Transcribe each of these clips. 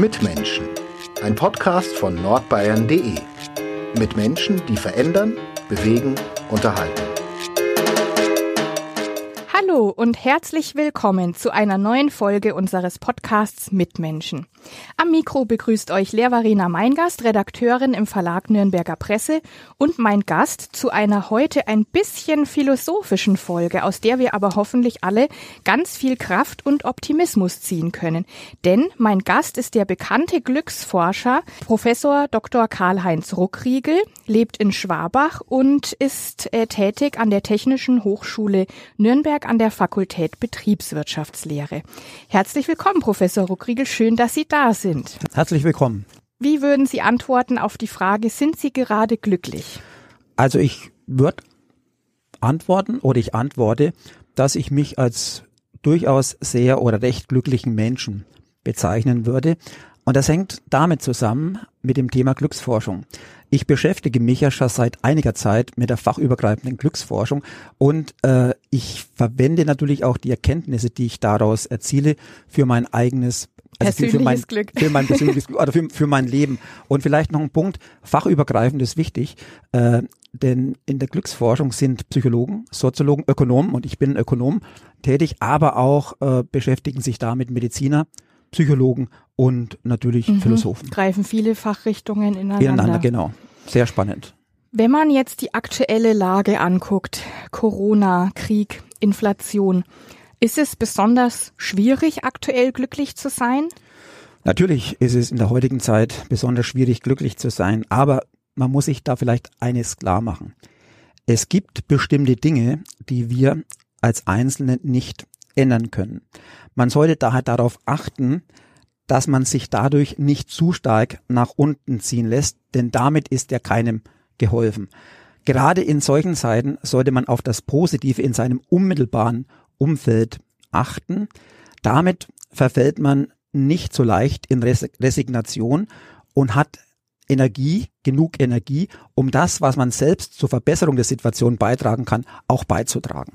Mitmenschen. Ein Podcast von nordbayern.de. Mit Menschen, die verändern, bewegen, unterhalten. Hallo und herzlich willkommen zu einer neuen Folge unseres Podcasts Mitmenschen. Am Mikro begrüßt euch Lehrvarina Meingast, Redakteurin im Verlag Nürnberger Presse und mein Gast zu einer heute ein bisschen philosophischen Folge, aus der wir aber hoffentlich alle ganz viel Kraft und Optimismus ziehen können. Denn mein Gast ist der bekannte Glücksforscher Professor Dr. Karl-Heinz Ruckriegel, lebt in Schwabach und ist äh, tätig an der Technischen Hochschule Nürnberg an der Fakultät Betriebswirtschaftslehre. Herzlich willkommen, Professor Ruckriegel. Schön, dass Sie da sind. Herzlich willkommen. Wie würden Sie antworten auf die Frage, sind Sie gerade glücklich? Also ich würde antworten oder ich antworte, dass ich mich als durchaus sehr oder recht glücklichen Menschen bezeichnen würde. Und das hängt damit zusammen mit dem Thema Glücksforschung. Ich beschäftige mich ja schon seit einiger Zeit mit der fachübergreifenden Glücksforschung und äh, ich verwende natürlich auch die Erkenntnisse, die ich daraus erziele, für mein eigenes also für, für, mein, Glück. für mein persönliches Glück oder für, für mein Leben. Und vielleicht noch ein Punkt, fachübergreifend ist wichtig, äh, denn in der Glücksforschung sind Psychologen, Soziologen, Ökonomen und ich bin Ökonom tätig, aber auch äh, beschäftigen sich damit Mediziner, Psychologen und natürlich mhm. Philosophen. Greifen viele Fachrichtungen ineinander. Ineinander, genau. Sehr spannend. Wenn man jetzt die aktuelle Lage anguckt, Corona, Krieg, Inflation, ist es besonders schwierig, aktuell glücklich zu sein? Natürlich ist es in der heutigen Zeit besonders schwierig, glücklich zu sein, aber man muss sich da vielleicht eines klar machen. Es gibt bestimmte Dinge, die wir als Einzelne nicht ändern können. Man sollte daher darauf achten, dass man sich dadurch nicht zu stark nach unten ziehen lässt, denn damit ist ja keinem geholfen. Gerade in solchen Zeiten sollte man auf das Positive in seinem unmittelbaren Umfeld achten. Damit verfällt man nicht so leicht in Resignation und hat Energie, genug Energie, um das, was man selbst zur Verbesserung der Situation beitragen kann, auch beizutragen.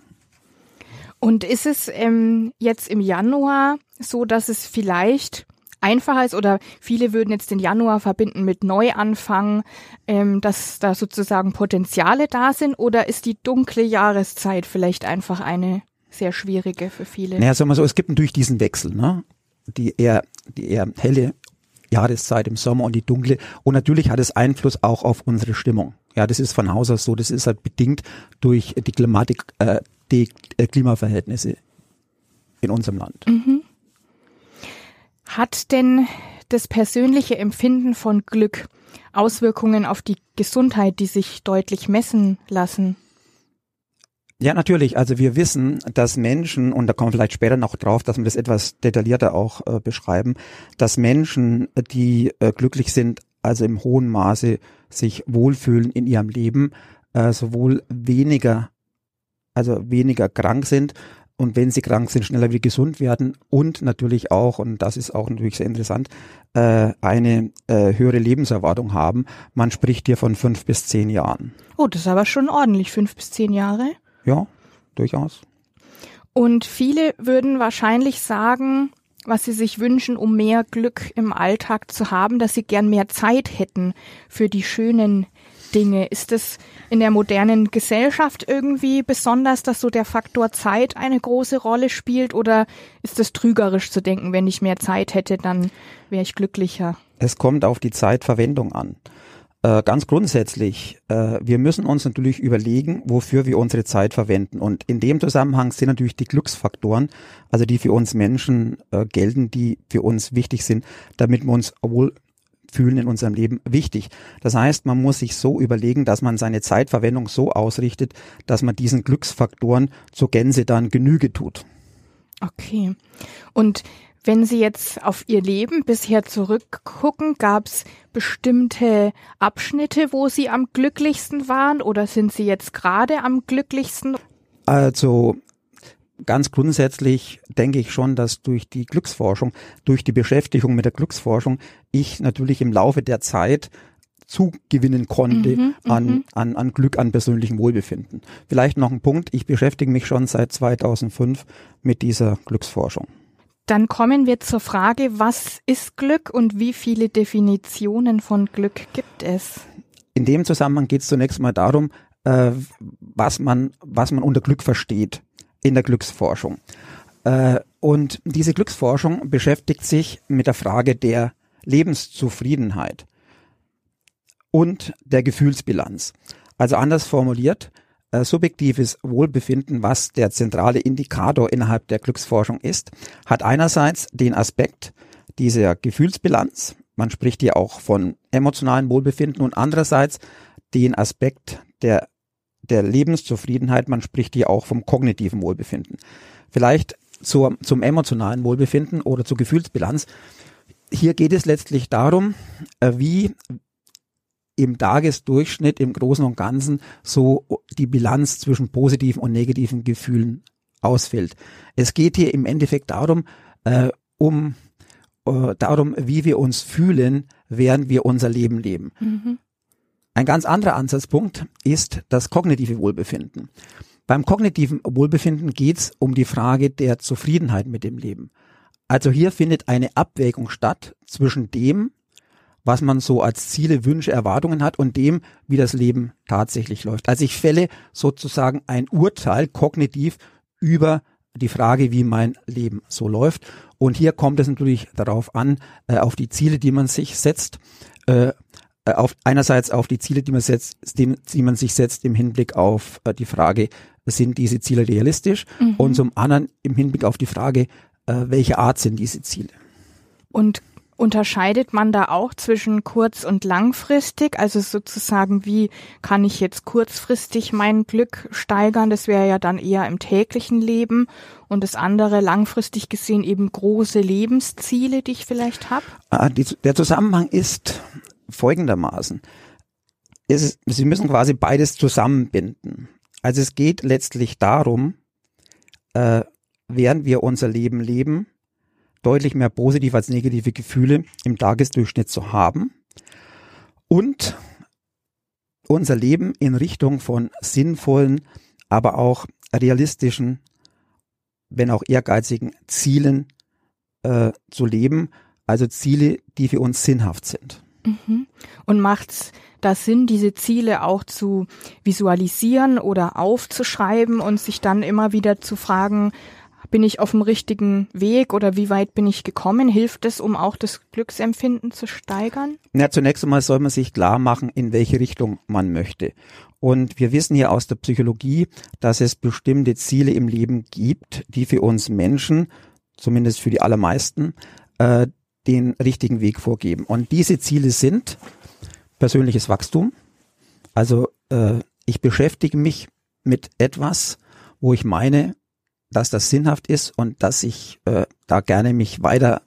Und ist es ähm, jetzt im Januar so, dass es vielleicht einfacher ist oder viele würden jetzt den Januar verbinden mit Neuanfang, ähm, dass da sozusagen Potenziale da sind oder ist die dunkle Jahreszeit vielleicht einfach eine sehr schwierige für viele. Naja, sagen wir so, es gibt natürlich diesen Wechsel, ne? Die eher, die eher helle Jahreszeit im Sommer und die dunkle. Und natürlich hat es Einfluss auch auf unsere Stimmung. Ja, das ist von Haus aus so. Das ist halt bedingt durch die Klimatik, äh, die äh, Klimaverhältnisse in unserem Land. Mhm. Hat denn das persönliche Empfinden von Glück Auswirkungen auf die Gesundheit, die sich deutlich messen lassen? Ja, natürlich. Also wir wissen, dass Menschen, und da kommen wir vielleicht später noch drauf, dass wir das etwas detaillierter auch äh, beschreiben, dass Menschen, die äh, glücklich sind, also im hohen Maße sich wohlfühlen in ihrem Leben, äh, sowohl weniger, also weniger krank sind und wenn sie krank sind, schneller wieder gesund werden und natürlich auch, und das ist auch natürlich sehr interessant, äh, eine äh, höhere Lebenserwartung haben. Man spricht hier von fünf bis zehn Jahren. Oh, das ist aber schon ordentlich, fünf bis zehn Jahre. Ja, durchaus. Und viele würden wahrscheinlich sagen, was sie sich wünschen, um mehr Glück im Alltag zu haben, dass sie gern mehr Zeit hätten für die schönen Dinge. Ist es in der modernen Gesellschaft irgendwie besonders, dass so der Faktor Zeit eine große Rolle spielt oder ist es trügerisch zu denken, wenn ich mehr Zeit hätte, dann wäre ich glücklicher? Es kommt auf die Zeitverwendung an. Äh, ganz grundsätzlich, äh, wir müssen uns natürlich überlegen, wofür wir unsere Zeit verwenden. Und in dem Zusammenhang sind natürlich die Glücksfaktoren, also die für uns Menschen äh, gelten, die für uns wichtig sind, damit wir uns wohl fühlen in unserem Leben wichtig. Das heißt, man muss sich so überlegen, dass man seine Zeitverwendung so ausrichtet, dass man diesen Glücksfaktoren zur Gänze dann Genüge tut. Okay. Und wenn Sie jetzt auf Ihr Leben bisher zurückgucken, gab es bestimmte Abschnitte, wo Sie am glücklichsten waren oder sind Sie jetzt gerade am glücklichsten? Also ganz grundsätzlich denke ich schon, dass durch die Glücksforschung, durch die Beschäftigung mit der Glücksforschung, ich natürlich im Laufe der Zeit zugewinnen konnte mhm, an, mhm. an, an Glück, an persönlichem Wohlbefinden. Vielleicht noch ein Punkt, ich beschäftige mich schon seit 2005 mit dieser Glücksforschung. Dann kommen wir zur Frage, was ist Glück und wie viele Definitionen von Glück gibt es? In dem Zusammenhang geht es zunächst mal darum, äh, was man was man unter Glück versteht in der Glücksforschung. Äh, und diese Glücksforschung beschäftigt sich mit der Frage der Lebenszufriedenheit und der Gefühlsbilanz. Also anders formuliert, äh, subjektives Wohlbefinden, was der zentrale Indikator innerhalb der Glücksforschung ist, hat einerseits den Aspekt dieser Gefühlsbilanz, man spricht hier auch von emotionalen Wohlbefinden und andererseits den Aspekt der, der Lebenszufriedenheit, man spricht hier auch vom kognitiven Wohlbefinden. Vielleicht zur, zum emotionalen Wohlbefinden oder zur Gefühlsbilanz. Hier geht es letztlich darum, äh, wie im Tagesdurchschnitt im Großen und Ganzen so die Bilanz zwischen positiven und negativen Gefühlen ausfällt. Es geht hier im Endeffekt darum, äh, um äh, darum, wie wir uns fühlen, während wir unser Leben leben. Mhm. Ein ganz anderer Ansatzpunkt ist das kognitive Wohlbefinden. Beim kognitiven Wohlbefinden geht es um die Frage der Zufriedenheit mit dem Leben. Also hier findet eine Abwägung statt zwischen dem, was man so als Ziele, Wünsche, Erwartungen hat und dem, wie das Leben tatsächlich läuft. Also ich fälle sozusagen ein Urteil kognitiv über die Frage, wie mein Leben so läuft. Und hier kommt es natürlich darauf an, äh, auf die Ziele, die man sich setzt, äh, auf einerseits auf die Ziele, die man setzt, die, die man sich setzt im Hinblick auf äh, die Frage, sind diese Ziele realistisch? Mhm. Und zum anderen im Hinblick auf die Frage, äh, welche Art sind diese Ziele? Und Unterscheidet man da auch zwischen kurz- und langfristig? Also sozusagen, wie kann ich jetzt kurzfristig mein Glück steigern? Das wäre ja dann eher im täglichen Leben. Und das andere langfristig gesehen eben große Lebensziele, die ich vielleicht habe? Ah, der Zusammenhang ist folgendermaßen. Ist, Sie müssen quasi beides zusammenbinden. Also es geht letztlich darum, äh, während wir unser Leben leben, deutlich mehr positive als negative Gefühle im Tagesdurchschnitt zu haben und unser Leben in Richtung von sinnvollen, aber auch realistischen, wenn auch ehrgeizigen Zielen äh, zu leben, also Ziele, die für uns sinnhaft sind. Mhm. Und macht's da Sinn, diese Ziele auch zu visualisieren oder aufzuschreiben und sich dann immer wieder zu fragen, bin ich auf dem richtigen Weg oder wie weit bin ich gekommen? Hilft es, um auch das Glücksempfinden zu steigern? Ja, zunächst einmal soll man sich klar machen, in welche Richtung man möchte. Und wir wissen hier aus der Psychologie, dass es bestimmte Ziele im Leben gibt, die für uns Menschen, zumindest für die allermeisten, äh, den richtigen Weg vorgeben. Und diese Ziele sind persönliches Wachstum. Also äh, ich beschäftige mich mit etwas, wo ich meine, dass das sinnhaft ist und dass ich äh, da gerne mich weiter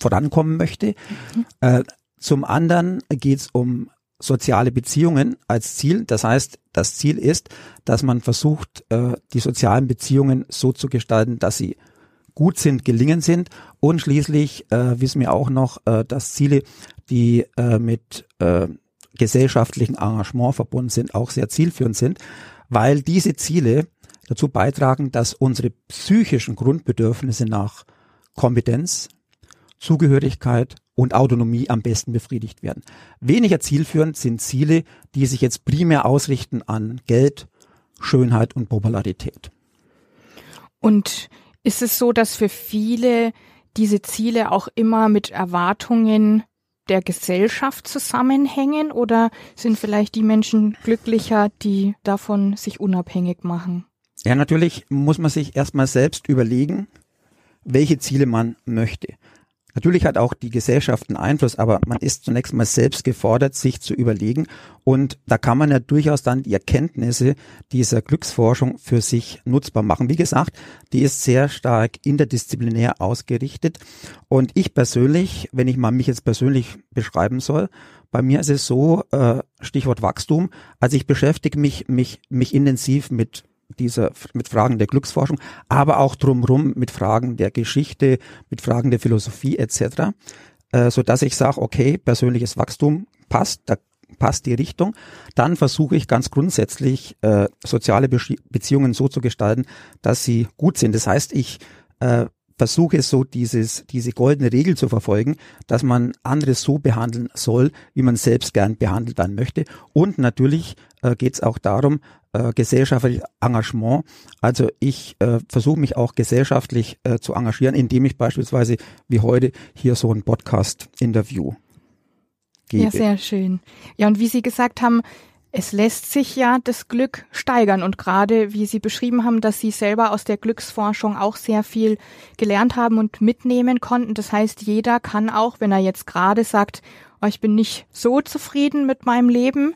vorankommen möchte. Mhm. Äh, zum anderen geht es um soziale Beziehungen als Ziel. Das heißt, das Ziel ist, dass man versucht, äh, die sozialen Beziehungen so zu gestalten, dass sie gut sind, gelingen sind. Und schließlich äh, wissen wir auch noch, äh, dass Ziele, die äh, mit äh, gesellschaftlichen Engagement verbunden sind, auch sehr zielführend sind, weil diese Ziele dazu beitragen, dass unsere psychischen Grundbedürfnisse nach Kompetenz, Zugehörigkeit und Autonomie am besten befriedigt werden. Weniger zielführend sind Ziele, die sich jetzt primär ausrichten an Geld, Schönheit und Popularität. Und ist es so, dass für viele diese Ziele auch immer mit Erwartungen der Gesellschaft zusammenhängen oder sind vielleicht die Menschen glücklicher, die davon sich unabhängig machen? Ja, natürlich muss man sich erstmal selbst überlegen, welche Ziele man möchte. Natürlich hat auch die Gesellschaft einen Einfluss, aber man ist zunächst mal selbst gefordert, sich zu überlegen. Und da kann man ja durchaus dann die Erkenntnisse dieser Glücksforschung für sich nutzbar machen. Wie gesagt, die ist sehr stark interdisziplinär ausgerichtet. Und ich persönlich, wenn ich mal mich jetzt persönlich beschreiben soll, bei mir ist es so, äh, Stichwort Wachstum, also ich beschäftige mich, mich, mich intensiv mit dieser, mit Fragen der Glücksforschung, aber auch drumherum mit Fragen der Geschichte, mit Fragen der Philosophie etc., äh, so dass ich sage, okay, persönliches Wachstum passt, da passt die Richtung. Dann versuche ich ganz grundsätzlich äh, soziale Be Beziehungen so zu gestalten, dass sie gut sind. Das heißt, ich äh, versuche so dieses, diese goldene Regel zu verfolgen, dass man andere so behandeln soll, wie man selbst gern behandelt werden möchte. Und natürlich äh, geht es auch darum, äh, gesellschaftliches Engagement. Also ich äh, versuche mich auch gesellschaftlich äh, zu engagieren, indem ich beispielsweise wie heute hier so ein Podcast-Interview gebe. Ja, sehr schön. Ja, und wie Sie gesagt haben, es lässt sich ja das Glück steigern und gerade wie Sie beschrieben haben, dass Sie selber aus der Glücksforschung auch sehr viel gelernt haben und mitnehmen konnten. Das heißt, jeder kann auch, wenn er jetzt gerade sagt, oh, ich bin nicht so zufrieden mit meinem Leben,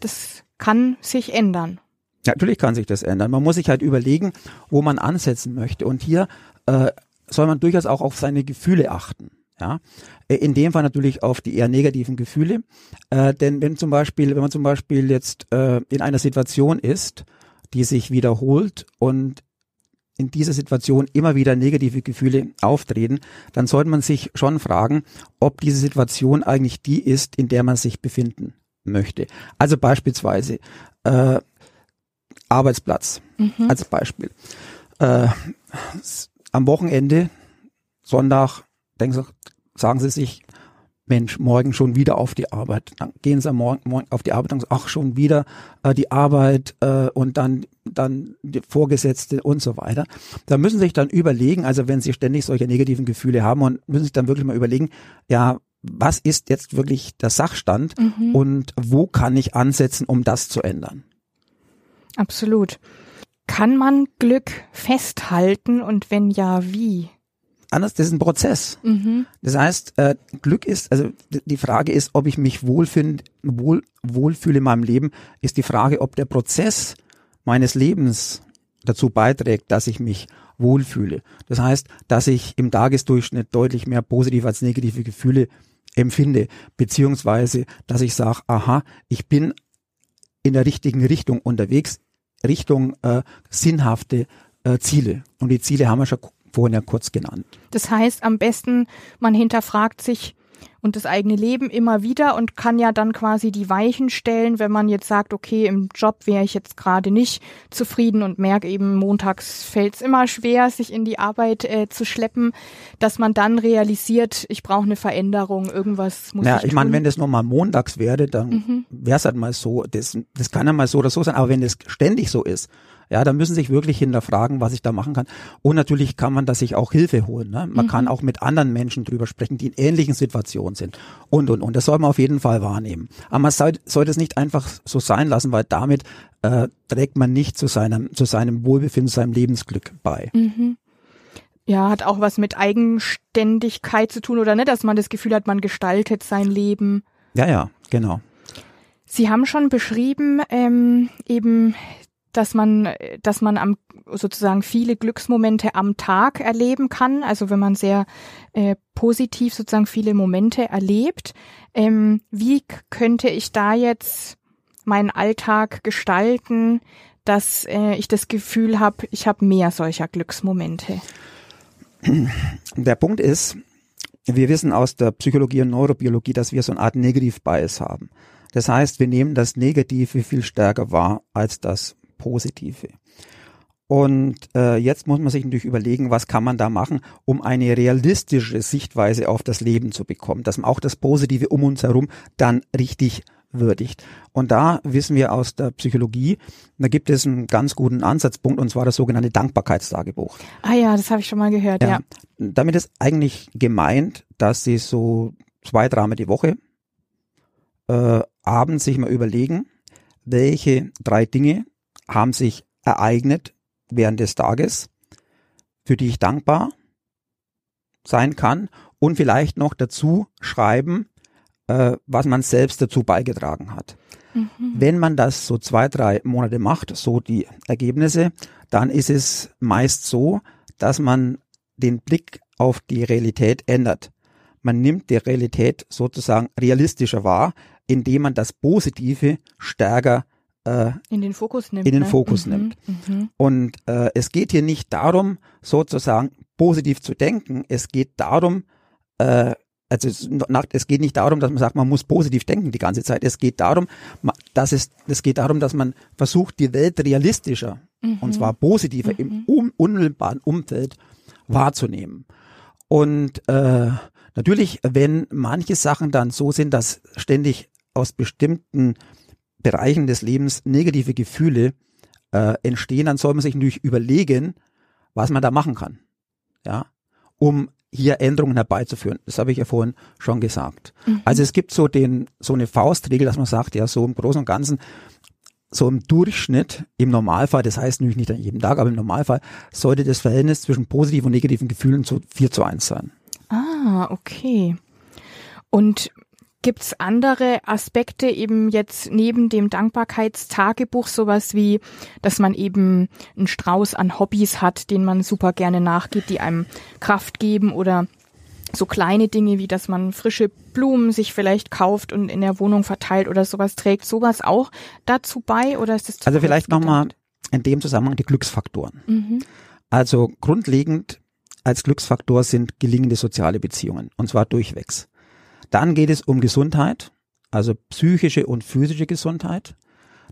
das kann sich ändern. Natürlich kann sich das ändern. Man muss sich halt überlegen, wo man ansetzen möchte. Und hier äh, soll man durchaus auch auf seine Gefühle achten. Ja, äh, in dem Fall natürlich auf die eher negativen Gefühle, äh, denn wenn zum Beispiel, wenn man zum Beispiel jetzt äh, in einer Situation ist, die sich wiederholt und in dieser Situation immer wieder negative Gefühle auftreten, dann sollte man sich schon fragen, ob diese Situation eigentlich die ist, in der man sich befinden möchte. Also beispielsweise äh, Arbeitsplatz mhm. als Beispiel. Äh, am Wochenende, Sonntag, denken Sie, sagen Sie sich, Mensch, morgen schon wieder auf die Arbeit. Dann gehen Sie morgen, morgen auf die Arbeit und sagen, ach, schon wieder äh, die Arbeit äh, und dann, dann die Vorgesetzte und so weiter. Da müssen Sie sich dann überlegen, also wenn Sie ständig solche negativen Gefühle haben und müssen sich dann wirklich mal überlegen, ja, was ist jetzt wirklich der Sachstand mhm. und wo kann ich ansetzen, um das zu ändern? Absolut. Kann man Glück festhalten und wenn ja, wie? Anders, das ist ein Prozess. Mhm. Das heißt, äh, Glück ist, also die Frage ist, ob ich mich wohlfind, wohl, wohlfühle in meinem Leben, ist die Frage, ob der Prozess meines Lebens dazu beiträgt, dass ich mich wohlfühle. Das heißt, dass ich im Tagesdurchschnitt deutlich mehr positive als negative Gefühle empfinde, beziehungsweise, dass ich sage, aha, ich bin in der richtigen Richtung unterwegs, Richtung äh, sinnhafte äh, Ziele. Und die Ziele haben wir schon vorhin ja kurz genannt. Das heißt, am besten, man hinterfragt sich, und das eigene Leben immer wieder und kann ja dann quasi die Weichen stellen, wenn man jetzt sagt, okay, im Job wäre ich jetzt gerade nicht zufrieden und merke eben, montags fällt es immer schwer, sich in die Arbeit äh, zu schleppen, dass man dann realisiert, ich brauche eine Veränderung, irgendwas muss ja, ich ich meine, wenn das nur mal montags wäre, dann mhm. wäre es halt mal so, das, das kann ja mal so oder so sein, aber wenn das ständig so ist, ja, da müssen sich wirklich hinterfragen, was ich da machen kann. Und natürlich kann man da sich auch Hilfe holen. Ne? Man mhm. kann auch mit anderen Menschen drüber sprechen, die in ähnlichen Situationen sind. Und, und, und. Das soll man auf jeden Fall wahrnehmen. Aber man soll, sollte es nicht einfach so sein lassen, weil damit äh, trägt man nicht zu seinem, zu seinem Wohlbefinden, zu seinem Lebensglück bei. Mhm. Ja, hat auch was mit Eigenständigkeit zu tun, oder ne? Dass man das Gefühl hat, man gestaltet sein Leben. Ja, ja, genau. Sie haben schon beschrieben, ähm, eben dass man, dass man am sozusagen viele Glücksmomente am Tag erleben kann. Also wenn man sehr äh, positiv sozusagen viele Momente erlebt. Ähm, wie könnte ich da jetzt meinen Alltag gestalten, dass äh, ich das Gefühl habe, ich habe mehr solcher Glücksmomente? Der Punkt ist, wir wissen aus der Psychologie und Neurobiologie, dass wir so eine Art Negative Bias haben. Das heißt, wir nehmen das Negative viel stärker wahr als das Positive. Und äh, jetzt muss man sich natürlich überlegen, was kann man da machen, um eine realistische Sichtweise auf das Leben zu bekommen, dass man auch das Positive um uns herum dann richtig würdigt. Und da wissen wir aus der Psychologie, da gibt es einen ganz guten Ansatzpunkt, und zwar das sogenannte Dankbarkeitstagebuch. Ah ja, das habe ich schon mal gehört, ja. ja. Damit ist eigentlich gemeint, dass Sie so zwei, dreimal die Woche äh, abends sich mal überlegen, welche drei Dinge haben sich ereignet während des Tages, für die ich dankbar sein kann und vielleicht noch dazu schreiben, äh, was man selbst dazu beigetragen hat. Mhm. Wenn man das so zwei, drei Monate macht, so die Ergebnisse, dann ist es meist so, dass man den Blick auf die Realität ändert. Man nimmt die Realität sozusagen realistischer wahr, indem man das Positive stärker äh, in den Fokus nimmt. In den ne? Fokus mhm, nimmt. Mhm. Und äh, es geht hier nicht darum, sozusagen positiv zu denken. Es geht darum, äh, also es, es geht nicht darum, dass man sagt, man muss positiv denken die ganze Zeit. Es geht darum, dass es, es geht darum, dass man versucht, die Welt realistischer mhm. und zwar positiver im um, unmittelbaren Umfeld wahrzunehmen. Und äh, natürlich, wenn manche Sachen dann so sind, dass ständig aus bestimmten Bereichen des Lebens negative Gefühle äh, entstehen, dann soll man sich natürlich überlegen, was man da machen kann. Ja, um hier Änderungen herbeizuführen. Das habe ich ja vorhin schon gesagt. Mhm. Also es gibt so den, so eine Faustregel, dass man sagt, ja, so im Großen und Ganzen, so im Durchschnitt, im Normalfall, das heißt natürlich nicht an jedem Tag, aber im Normalfall sollte das Verhältnis zwischen positiven und negativen Gefühlen zu 4 zu 1 sein. Ah, okay. Und Gibt's andere Aspekte eben jetzt neben dem Dankbarkeitstagebuch, sowas wie, dass man eben einen Strauß an Hobbys hat, den man super gerne nachgeht, die einem Kraft geben oder so kleine Dinge wie, dass man frische Blumen sich vielleicht kauft und in der Wohnung verteilt oder sowas trägt, sowas auch dazu bei oder ist das Also vielleicht nochmal in dem Zusammenhang die Glücksfaktoren. Mhm. Also grundlegend als Glücksfaktor sind gelingende soziale Beziehungen und zwar durchwegs. Dann geht es um Gesundheit, also psychische und physische Gesundheit.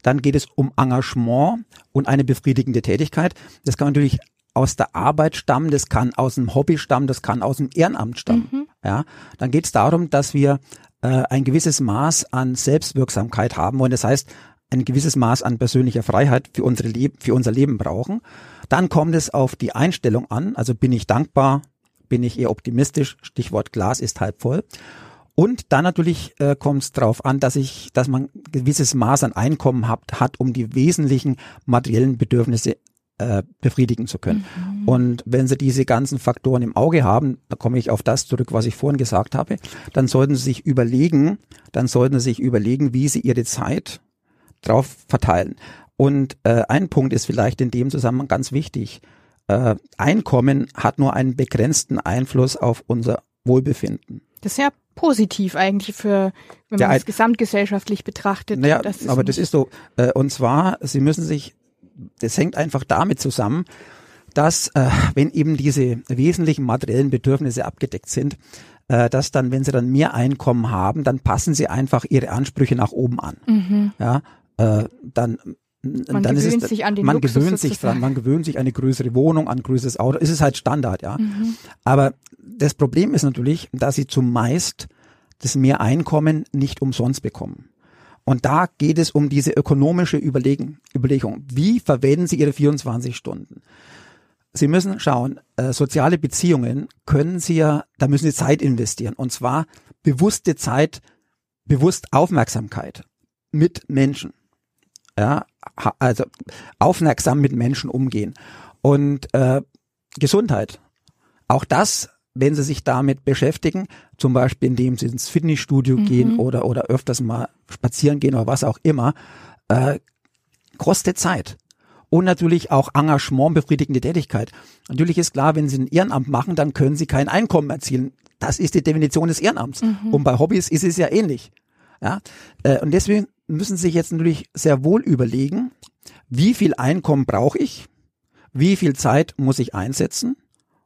Dann geht es um Engagement und eine befriedigende Tätigkeit. Das kann natürlich aus der Arbeit stammen, das kann aus dem Hobby stammen, das kann aus dem Ehrenamt stammen. Mhm. Ja, dann geht es darum, dass wir äh, ein gewisses Maß an Selbstwirksamkeit haben wollen. Das heißt, ein gewisses Maß an persönlicher Freiheit für, unsere Leb für unser Leben brauchen. Dann kommt es auf die Einstellung an. Also bin ich dankbar, bin ich eher optimistisch. Stichwort Glas ist halb voll. Und dann natürlich äh, kommt es darauf an, dass ich, dass man gewisses Maß an Einkommen hat, hat, um die wesentlichen materiellen Bedürfnisse äh, befriedigen zu können. Mhm. Und wenn Sie diese ganzen Faktoren im Auge haben, da komme ich auf das zurück, was ich vorhin gesagt habe, dann sollten Sie sich überlegen, dann sollten Sie sich überlegen, wie Sie Ihre Zeit drauf verteilen. Und äh, ein Punkt ist vielleicht in dem Zusammenhang ganz wichtig. Äh, Einkommen hat nur einen begrenzten Einfluss auf unser Wohlbefinden. Das ist ja positiv eigentlich für, wenn man es gesamtgesellschaftlich betrachtet. Naja, das aber das ist so. Äh, und zwar, Sie müssen sich, das hängt einfach damit zusammen, dass äh, wenn eben diese wesentlichen materiellen Bedürfnisse abgedeckt sind, äh, dass dann, wenn sie dann mehr Einkommen haben, dann passen sie einfach ihre Ansprüche nach oben an. Mhm. Ja, äh, dann man dann gewöhnt es, sich an den man Luxus gewöhnt sich dran, man gewöhnt sich eine größere Wohnung, an ein größeres Auto. Es ist halt Standard, ja. Mhm. Aber das Problem ist natürlich, dass sie zumeist das Mehreinkommen nicht umsonst bekommen. Und da geht es um diese ökonomische Überlegen, Überlegung. Wie verwenden Sie Ihre 24 Stunden? Sie müssen schauen, äh, soziale Beziehungen können Sie ja, da müssen Sie Zeit investieren. Und zwar bewusste Zeit, bewusst Aufmerksamkeit mit Menschen ja, also aufmerksam mit Menschen umgehen. Und äh, Gesundheit, auch das, wenn Sie sich damit beschäftigen, zum Beispiel indem Sie ins Fitnessstudio mhm. gehen oder, oder öfters mal spazieren gehen oder was auch immer, äh, kostet Zeit. Und natürlich auch Engagement, befriedigende Tätigkeit. Natürlich ist klar, wenn Sie ein Ehrenamt machen, dann können Sie kein Einkommen erzielen. Das ist die Definition des Ehrenamts. Mhm. Und bei Hobbys ist es ja ähnlich. Ja, äh, und deswegen müssen sich jetzt natürlich sehr wohl überlegen, wie viel Einkommen brauche ich, wie viel Zeit muss ich einsetzen,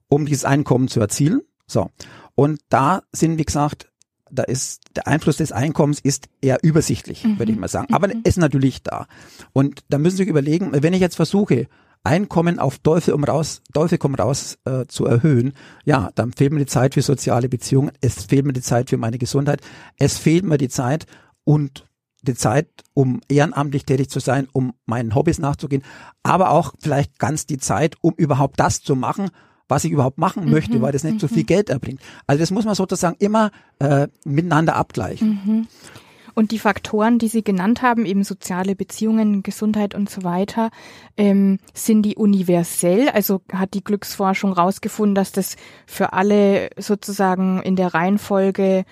um dieses Einkommen zu erzielen. So. Und da sind, wie gesagt, da ist der Einfluss des Einkommens ist eher übersichtlich, mhm. würde ich mal sagen. Aber mhm. ist natürlich da. Und da müssen Sie sich überlegen, wenn ich jetzt versuche, Einkommen auf Teufel um raus, Teufel komm raus äh, zu erhöhen, ja, dann fehlt mir die Zeit für soziale Beziehungen, es fehlt mir die Zeit für meine Gesundheit, es fehlt mir die Zeit und die Zeit, um ehrenamtlich tätig zu sein, um meinen Hobbys nachzugehen, aber auch vielleicht ganz die Zeit, um überhaupt das zu machen, was ich überhaupt machen mhm, möchte, weil das nicht mhm. so viel Geld erbringt. Also das muss man sozusagen immer äh, miteinander abgleichen. Mhm. Und die Faktoren, die Sie genannt haben, eben soziale Beziehungen, Gesundheit und so weiter, ähm, sind die universell? Also hat die Glücksforschung rausgefunden, dass das für alle sozusagen in der Reihenfolge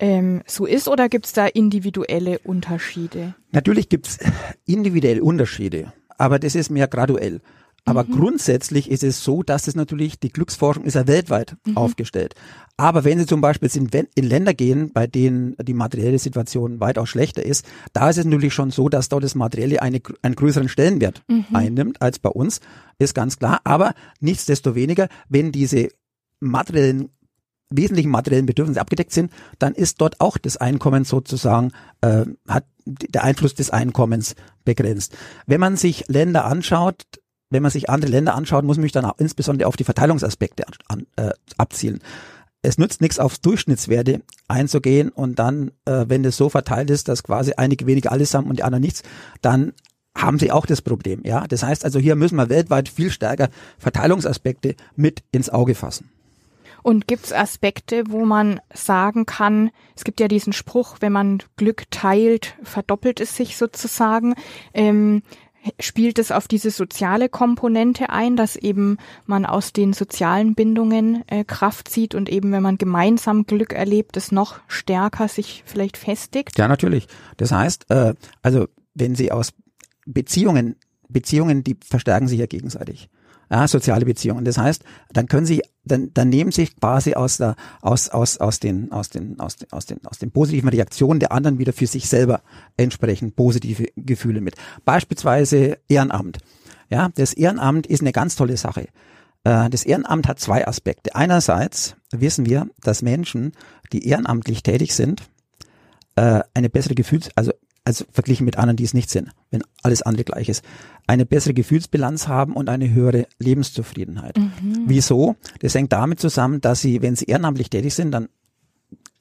ähm, so ist oder gibt es da individuelle Unterschiede? Natürlich gibt es individuelle Unterschiede, aber das ist mehr graduell. Aber mhm. grundsätzlich ist es so, dass es natürlich, die Glücksforschung ist ja weltweit mhm. aufgestellt. Aber wenn Sie zum Beispiel in, in, Länder gehen, bei denen die materielle Situation weitaus schlechter ist, da ist es natürlich schon so, dass dort das Materielle eine, einen größeren Stellenwert mhm. einnimmt als bei uns, ist ganz klar. Aber nichtsdestoweniger, wenn diese materiellen wesentlichen materiellen Bedürfnisse abgedeckt sind, dann ist dort auch das Einkommen sozusagen, äh, hat der Einfluss des Einkommens begrenzt. Wenn man sich Länder anschaut, wenn man sich andere Länder anschaut, muss man sich dann auch insbesondere auf die Verteilungsaspekte an, äh, abzielen. Es nützt nichts, auf Durchschnittswerte einzugehen und dann, äh, wenn das so verteilt ist, dass quasi einige weniger alles haben und die anderen nichts, dann haben sie auch das Problem. Ja, das heißt also, hier müssen wir weltweit viel stärker Verteilungsaspekte mit ins Auge fassen. Und gibt es Aspekte, wo man sagen kann, es gibt ja diesen Spruch, wenn man Glück teilt, verdoppelt es sich sozusagen. Ähm, spielt es auf diese soziale Komponente ein, dass eben man aus den sozialen Bindungen äh, Kraft zieht und eben, wenn man gemeinsam Glück erlebt, es noch stärker sich vielleicht festigt? Ja, natürlich. Das heißt, äh, also wenn Sie aus Beziehungen, Beziehungen, die verstärken sich ja gegenseitig. Ja, soziale Beziehungen. Das heißt, dann können Sie, dann, dann nehmen sich quasi aus der, aus, aus, aus den, aus den, aus den, aus den, aus den positiven Reaktionen der anderen wieder für sich selber entsprechend positive Gefühle mit. Beispielsweise Ehrenamt. Ja, das Ehrenamt ist eine ganz tolle Sache. Äh, das Ehrenamt hat zwei Aspekte. Einerseits wissen wir, dass Menschen, die ehrenamtlich tätig sind, äh, eine bessere Gefühls, also also verglichen mit anderen, die es nicht sind, wenn alles andere gleich ist, eine bessere Gefühlsbilanz haben und eine höhere Lebenszufriedenheit. Mhm. Wieso? Das hängt damit zusammen, dass sie, wenn sie ehrenamtlich tätig sind, dann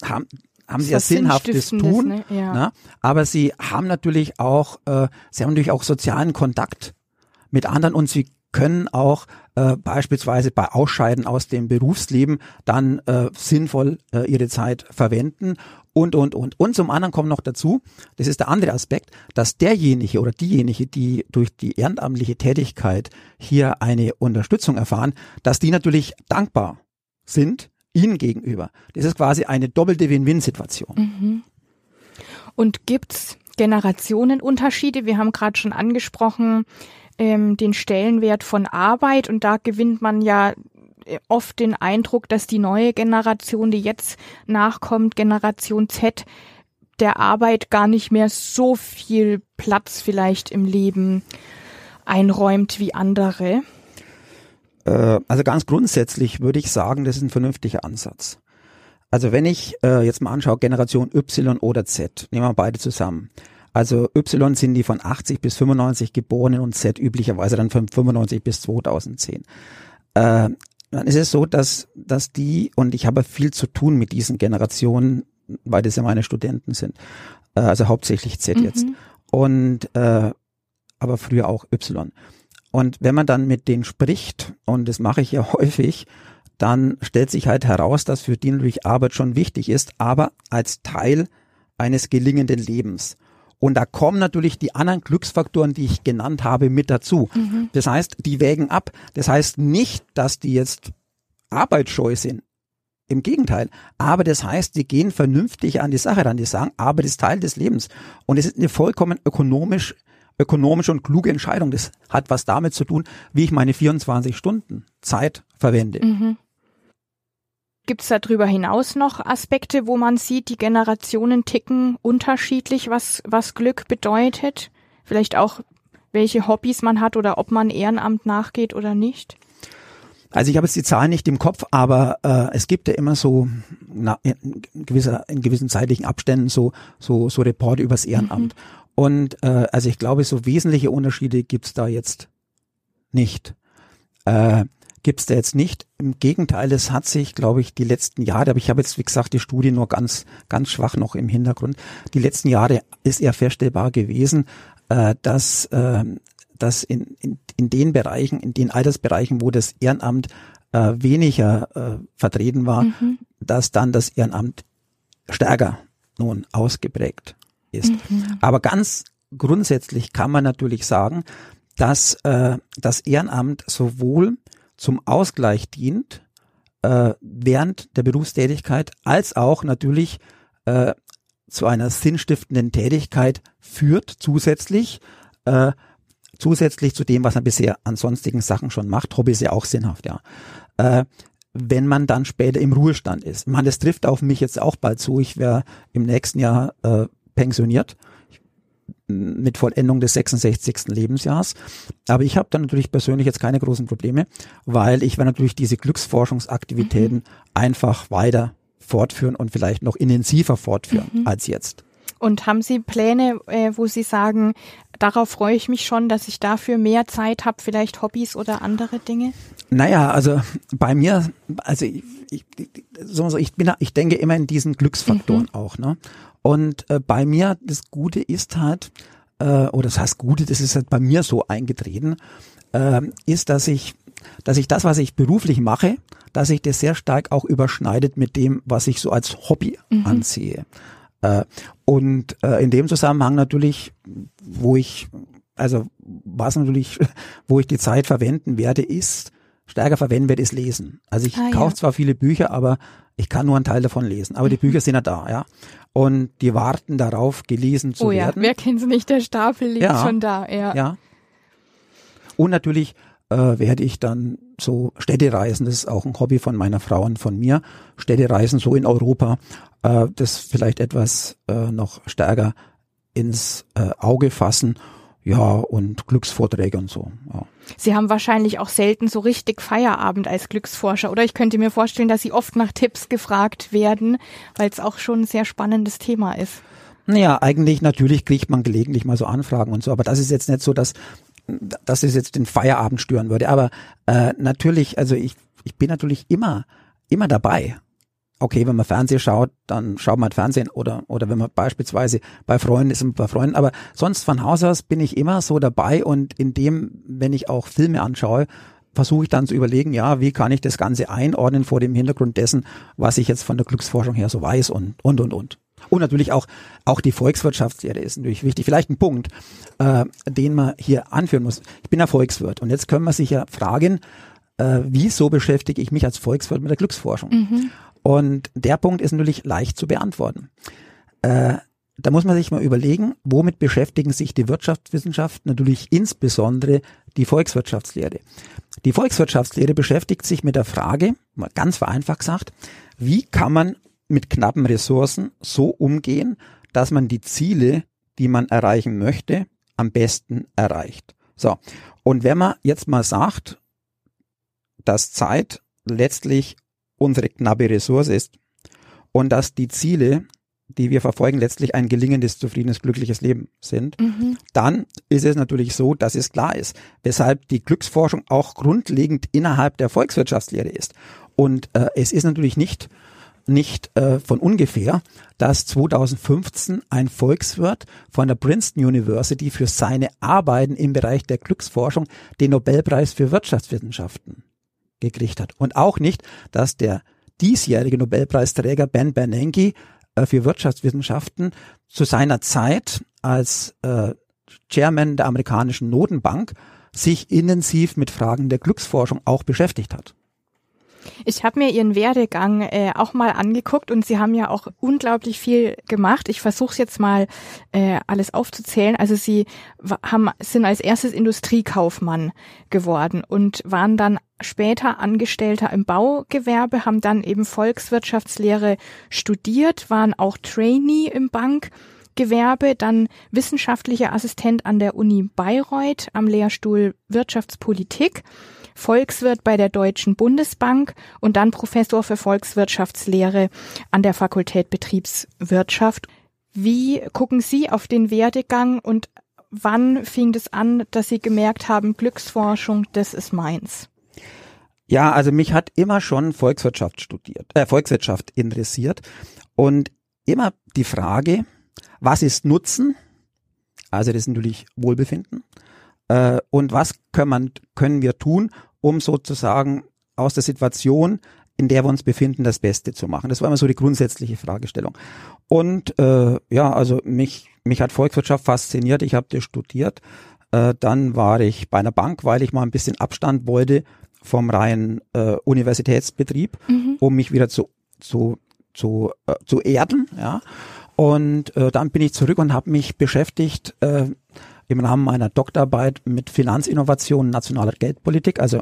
haben, haben sie ja sinnhaftes Tun, ne? ja. Na, aber sie haben natürlich auch, äh, sie haben natürlich auch sozialen Kontakt mit anderen und sie können auch äh, beispielsweise bei Ausscheiden aus dem Berufsleben dann äh, sinnvoll äh, ihre Zeit verwenden und, und, und. Und zum anderen kommt noch dazu, das ist der andere Aspekt, dass derjenige oder diejenige, die durch die ehrenamtliche Tätigkeit hier eine Unterstützung erfahren, dass die natürlich dankbar sind ihnen gegenüber. Das ist quasi eine doppelte Win-Win-Situation. Mhm. Und gibt's Generationenunterschiede? Wir haben gerade schon angesprochen, ähm, den Stellenwert von Arbeit und da gewinnt man ja äh, oft den Eindruck, dass die neue Generation, die jetzt nachkommt, Generation Z, der Arbeit gar nicht mehr so viel Platz vielleicht im Leben einräumt wie andere. Äh, also ganz grundsätzlich würde ich sagen, das ist ein vernünftiger Ansatz. Also wenn ich äh, jetzt mal anschaue, Generation Y oder Z, nehmen wir beide zusammen. Also Y sind die von 80 bis 95 Geborenen und Z üblicherweise dann von 95 bis 2010. Äh, dann ist es so, dass, dass die, und ich habe viel zu tun mit diesen Generationen, weil das ja meine Studenten sind, äh, also hauptsächlich Z mhm. jetzt. Und äh, aber früher auch Y. Und wenn man dann mit denen spricht, und das mache ich ja häufig, dann stellt sich halt heraus, dass für die natürlich Arbeit schon wichtig ist, aber als Teil eines gelingenden Lebens. Und da kommen natürlich die anderen Glücksfaktoren, die ich genannt habe, mit dazu. Mhm. Das heißt, die wägen ab. Das heißt nicht, dass die jetzt arbeitsscheu sind. Im Gegenteil. Aber das heißt, die gehen vernünftig an die Sache ran. Die sagen, Arbeit ist Teil des Lebens. Und es ist eine vollkommen ökonomisch, ökonomische und kluge Entscheidung. Das hat was damit zu tun, wie ich meine 24 Stunden Zeit verwende. Mhm. Gibt es darüber hinaus noch Aspekte, wo man sieht, die Generationen ticken unterschiedlich, was, was Glück bedeutet? Vielleicht auch, welche Hobbys man hat oder ob man Ehrenamt nachgeht oder nicht? Also ich habe jetzt die Zahlen nicht im Kopf, aber äh, es gibt ja immer so na, in, gewisser, in gewissen zeitlichen Abständen so so so Reporte übers Ehrenamt. Mhm. Und äh, also ich glaube, so wesentliche Unterschiede gibt's da jetzt nicht. Äh, gibt's da jetzt nicht. Im Gegenteil, es hat sich, glaube ich, die letzten Jahre, aber ich habe jetzt, wie gesagt, die Studie nur ganz, ganz schwach noch im Hintergrund. Die letzten Jahre ist eher feststellbar gewesen, äh, dass, äh, dass in, in, in den Bereichen, in den Altersbereichen, wo das Ehrenamt äh, weniger äh, vertreten war, mhm. dass dann das Ehrenamt stärker nun ausgeprägt ist. Mhm. Aber ganz grundsätzlich kann man natürlich sagen, dass äh, das Ehrenamt sowohl zum Ausgleich dient äh, während der Berufstätigkeit, als auch natürlich äh, zu einer sinnstiftenden Tätigkeit führt zusätzlich, äh, zusätzlich zu dem, was man bisher an sonstigen Sachen schon macht. Hobby ist ja auch sinnhaft, ja. Äh, wenn man dann später im Ruhestand ist. Man, das trifft auf mich jetzt auch bald zu. Ich wäre im nächsten Jahr äh, pensioniert mit Vollendung des 66. Lebensjahrs. Aber ich habe dann natürlich persönlich jetzt keine großen Probleme, weil ich werde natürlich diese Glücksforschungsaktivitäten mhm. einfach weiter fortführen und vielleicht noch intensiver fortführen mhm. als jetzt. Und haben Sie Pläne, äh, wo Sie sagen, darauf freue ich mich schon, dass ich dafür mehr Zeit habe, vielleicht Hobbys oder andere Dinge? Naja, also bei mir, also ich, ich, so, ich bin, ich denke immer in diesen Glücksfaktoren mhm. auch, ne? Und äh, bei mir das Gute ist halt, äh, oder das heißt Gute, das ist halt bei mir so eingetreten, äh, ist, dass ich, dass ich das, was ich beruflich mache, dass sich das sehr stark auch überschneidet mit dem, was ich so als Hobby mhm. ansehe. Äh, und äh, in dem Zusammenhang natürlich, wo ich, also was natürlich, wo ich die Zeit verwenden werde, ist, stärker verwenden werde, ist Lesen. Also ich ah, kaufe ja. zwar viele Bücher, aber ich kann nur einen Teil davon lesen. Aber die mhm. Bücher sind ja da, ja. Und die warten darauf, gelesen zu oh, ja. werden. Wer kennt sie nicht? Der Stapel liegt ja. schon da, ja. Ja. Und natürlich äh, werde ich dann so Städtereisen, das ist auch ein Hobby von meiner Frau und von mir, Städtereisen so in Europa, äh, das vielleicht etwas äh, noch stärker ins äh, Auge fassen ja, und Glücksvorträge und so. Ja. Sie haben wahrscheinlich auch selten so richtig Feierabend als Glücksforscher, oder? Ich könnte mir vorstellen, dass Sie oft nach Tipps gefragt werden, weil es auch schon ein sehr spannendes Thema ist. Naja, eigentlich natürlich kriegt man gelegentlich mal so Anfragen und so, aber das ist jetzt nicht so, dass, dass es jetzt den Feierabend stören würde. Aber äh, natürlich, also ich, ich bin natürlich immer, immer dabei okay, wenn man Fernsehen schaut, dann schaut man halt Fernsehen oder, oder wenn man beispielsweise bei Freunden ist, bei Freunden. Aber sonst von Haus aus bin ich immer so dabei und in dem, wenn ich auch Filme anschaue, versuche ich dann zu überlegen, ja, wie kann ich das Ganze einordnen vor dem Hintergrund dessen, was ich jetzt von der Glücksforschung her so weiß und, und, und, und. Und natürlich auch, auch die Volkswirtschaftslehre ist natürlich wichtig. Vielleicht ein Punkt, äh, den man hier anführen muss. Ich bin ja Volkswirt und jetzt können wir sich ja fragen, äh, wieso beschäftige ich mich als Volkswirt mit der Glücksforschung? Mhm. Und der Punkt ist natürlich leicht zu beantworten. Äh, da muss man sich mal überlegen, womit beschäftigen sich die Wirtschaftswissenschaften, natürlich insbesondere die Volkswirtschaftslehre. Die Volkswirtschaftslehre beschäftigt sich mit der Frage, mal ganz vereinfacht gesagt, wie kann man mit knappen Ressourcen so umgehen, dass man die Ziele, die man erreichen möchte, am besten erreicht. So. Und wenn man jetzt mal sagt, dass Zeit letztlich unsere knappe Ressource ist und dass die Ziele, die wir verfolgen, letztlich ein gelingendes, zufriedenes, glückliches Leben sind, mhm. dann ist es natürlich so, dass es klar ist, weshalb die Glücksforschung auch grundlegend innerhalb der Volkswirtschaftslehre ist. Und äh, es ist natürlich nicht nicht äh, von ungefähr, dass 2015 ein Volkswirt von der Princeton University für seine Arbeiten im Bereich der Glücksforschung den Nobelpreis für Wirtschaftswissenschaften gekriegt hat. Und auch nicht, dass der diesjährige Nobelpreisträger Ben Bernanke äh, für Wirtschaftswissenschaften zu seiner Zeit als äh, Chairman der amerikanischen Notenbank sich intensiv mit Fragen der Glücksforschung auch beschäftigt hat. Ich habe mir Ihren Werdegang äh, auch mal angeguckt und Sie haben ja auch unglaublich viel gemacht. Ich versuche jetzt mal äh, alles aufzuzählen. Also Sie haben, sind als erstes Industriekaufmann geworden und waren dann später Angestellter im Baugewerbe, haben dann eben Volkswirtschaftslehre studiert, waren auch Trainee im Bankgewerbe, dann wissenschaftlicher Assistent an der Uni Bayreuth am Lehrstuhl Wirtschaftspolitik Volkswirt bei der Deutschen Bundesbank und dann Professor für Volkswirtschaftslehre an der Fakultät Betriebswirtschaft. Wie gucken Sie auf den Werdegang und wann fing es an, dass Sie gemerkt haben, Glücksforschung, das ist meins? Ja, also mich hat immer schon Volkswirtschaft studiert, äh, Volkswirtschaft interessiert und immer die Frage, was ist Nutzen? Also das ist natürlich Wohlbefinden. Äh, und was können, man, können wir tun, um sozusagen aus der Situation, in der wir uns befinden, das Beste zu machen. Das war immer so die grundsätzliche Fragestellung. Und äh, ja, also mich, mich hat Volkswirtschaft fasziniert. Ich habe das studiert. Äh, dann war ich bei einer Bank, weil ich mal ein bisschen Abstand wollte vom reinen äh, Universitätsbetrieb, mhm. um mich wieder zu, zu, zu, äh, zu erden. Ja. Und äh, dann bin ich zurück und habe mich beschäftigt äh, im Rahmen meiner Doktorarbeit mit Finanzinnovation nationaler Geldpolitik, also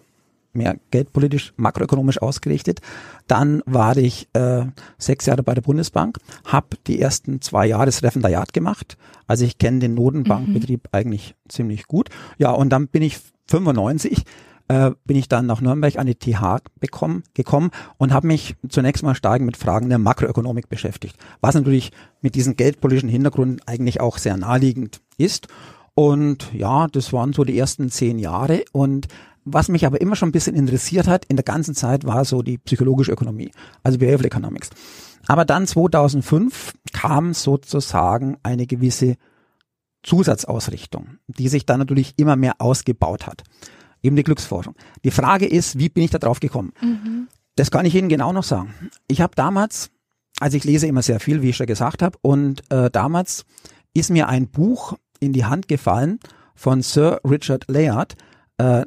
mehr geldpolitisch, makroökonomisch ausgerichtet. Dann war ich äh, sechs Jahre bei der Bundesbank, habe die ersten zwei Jahre das Referendariat gemacht. Also ich kenne den Notenbankbetrieb mhm. eigentlich ziemlich gut. Ja, und dann bin ich 95 äh, bin ich dann nach Nürnberg an die TH bekommen, gekommen und habe mich zunächst mal stark mit Fragen der Makroökonomik beschäftigt, was natürlich mit diesem geldpolitischen Hintergrund eigentlich auch sehr naheliegend ist. Und ja, das waren so die ersten zehn Jahre und was mich aber immer schon ein bisschen interessiert hat in der ganzen Zeit war so die psychologische Ökonomie, also Behavioral Economics. Aber dann 2005 kam sozusagen eine gewisse Zusatzausrichtung, die sich dann natürlich immer mehr ausgebaut hat. Eben die Glücksforschung. Die Frage ist, wie bin ich da drauf gekommen? Mhm. Das kann ich Ihnen genau noch sagen. Ich habe damals, also ich lese immer sehr viel, wie ich schon gesagt habe, und äh, damals ist mir ein Buch in die Hand gefallen von Sir Richard Layard, äh,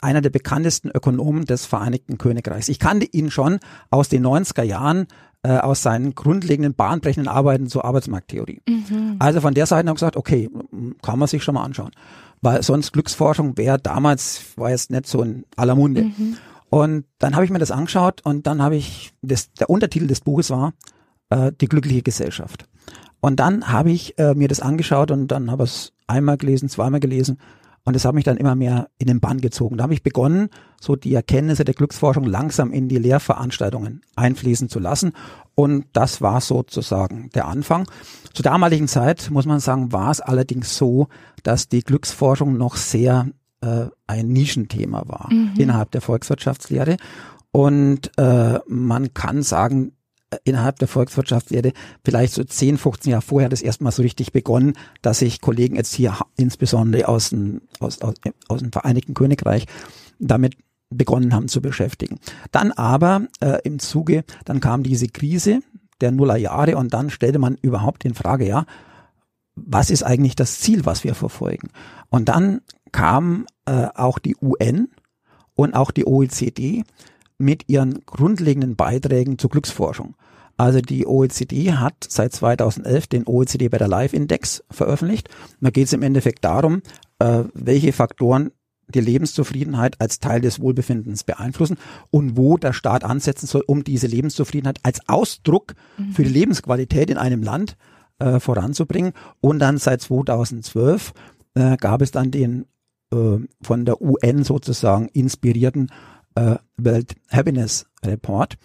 einer der bekanntesten Ökonomen des Vereinigten Königreichs. Ich kannte ihn schon aus den 90er Jahren, äh, aus seinen grundlegenden bahnbrechenden Arbeiten zur Arbeitsmarkttheorie. Mhm. Also von der Seite habe ich gesagt, okay, kann man sich schon mal anschauen. Weil sonst Glücksforschung wäre damals, war jetzt nicht so in aller Munde. Mhm. Und dann habe ich mir das angeschaut und dann habe ich, das, der Untertitel des Buches war äh, Die glückliche Gesellschaft. Und dann habe ich äh, mir das angeschaut und dann habe ich es einmal gelesen, zweimal gelesen und das hat mich dann immer mehr in den Bann gezogen. Da habe ich begonnen, so die Erkenntnisse der Glücksforschung langsam in die Lehrveranstaltungen einfließen zu lassen. Und das war sozusagen der Anfang. Zur damaligen Zeit, muss man sagen, war es allerdings so, dass die Glücksforschung noch sehr äh, ein Nischenthema war mhm. innerhalb der Volkswirtschaftslehre. Und äh, man kann sagen, innerhalb der Volkswirtschaftslehre vielleicht so 10, 15 Jahre vorher das erstmal so richtig begonnen, dass sich Kollegen jetzt hier insbesondere aus dem, aus, aus, aus dem Vereinigten Königreich damit begonnen haben zu beschäftigen. Dann aber äh, im Zuge, dann kam diese Krise der Nullerjahre und dann stellte man überhaupt in Frage, ja, was ist eigentlich das Ziel, was wir verfolgen? Und dann kam äh, auch die UN und auch die OECD mit ihren grundlegenden Beiträgen zur Glücksforschung. Also die OECD hat seit 2011 den OECD Better Life Index veröffentlicht. Da geht es im Endeffekt darum, äh, welche Faktoren die Lebenszufriedenheit als Teil des Wohlbefindens beeinflussen und wo der Staat ansetzen soll, um diese Lebenszufriedenheit als Ausdruck mhm. für die Lebensqualität in einem Land äh, voranzubringen. Und dann seit 2012 äh, gab es dann den äh, von der UN sozusagen inspirierten äh, World Happiness Report.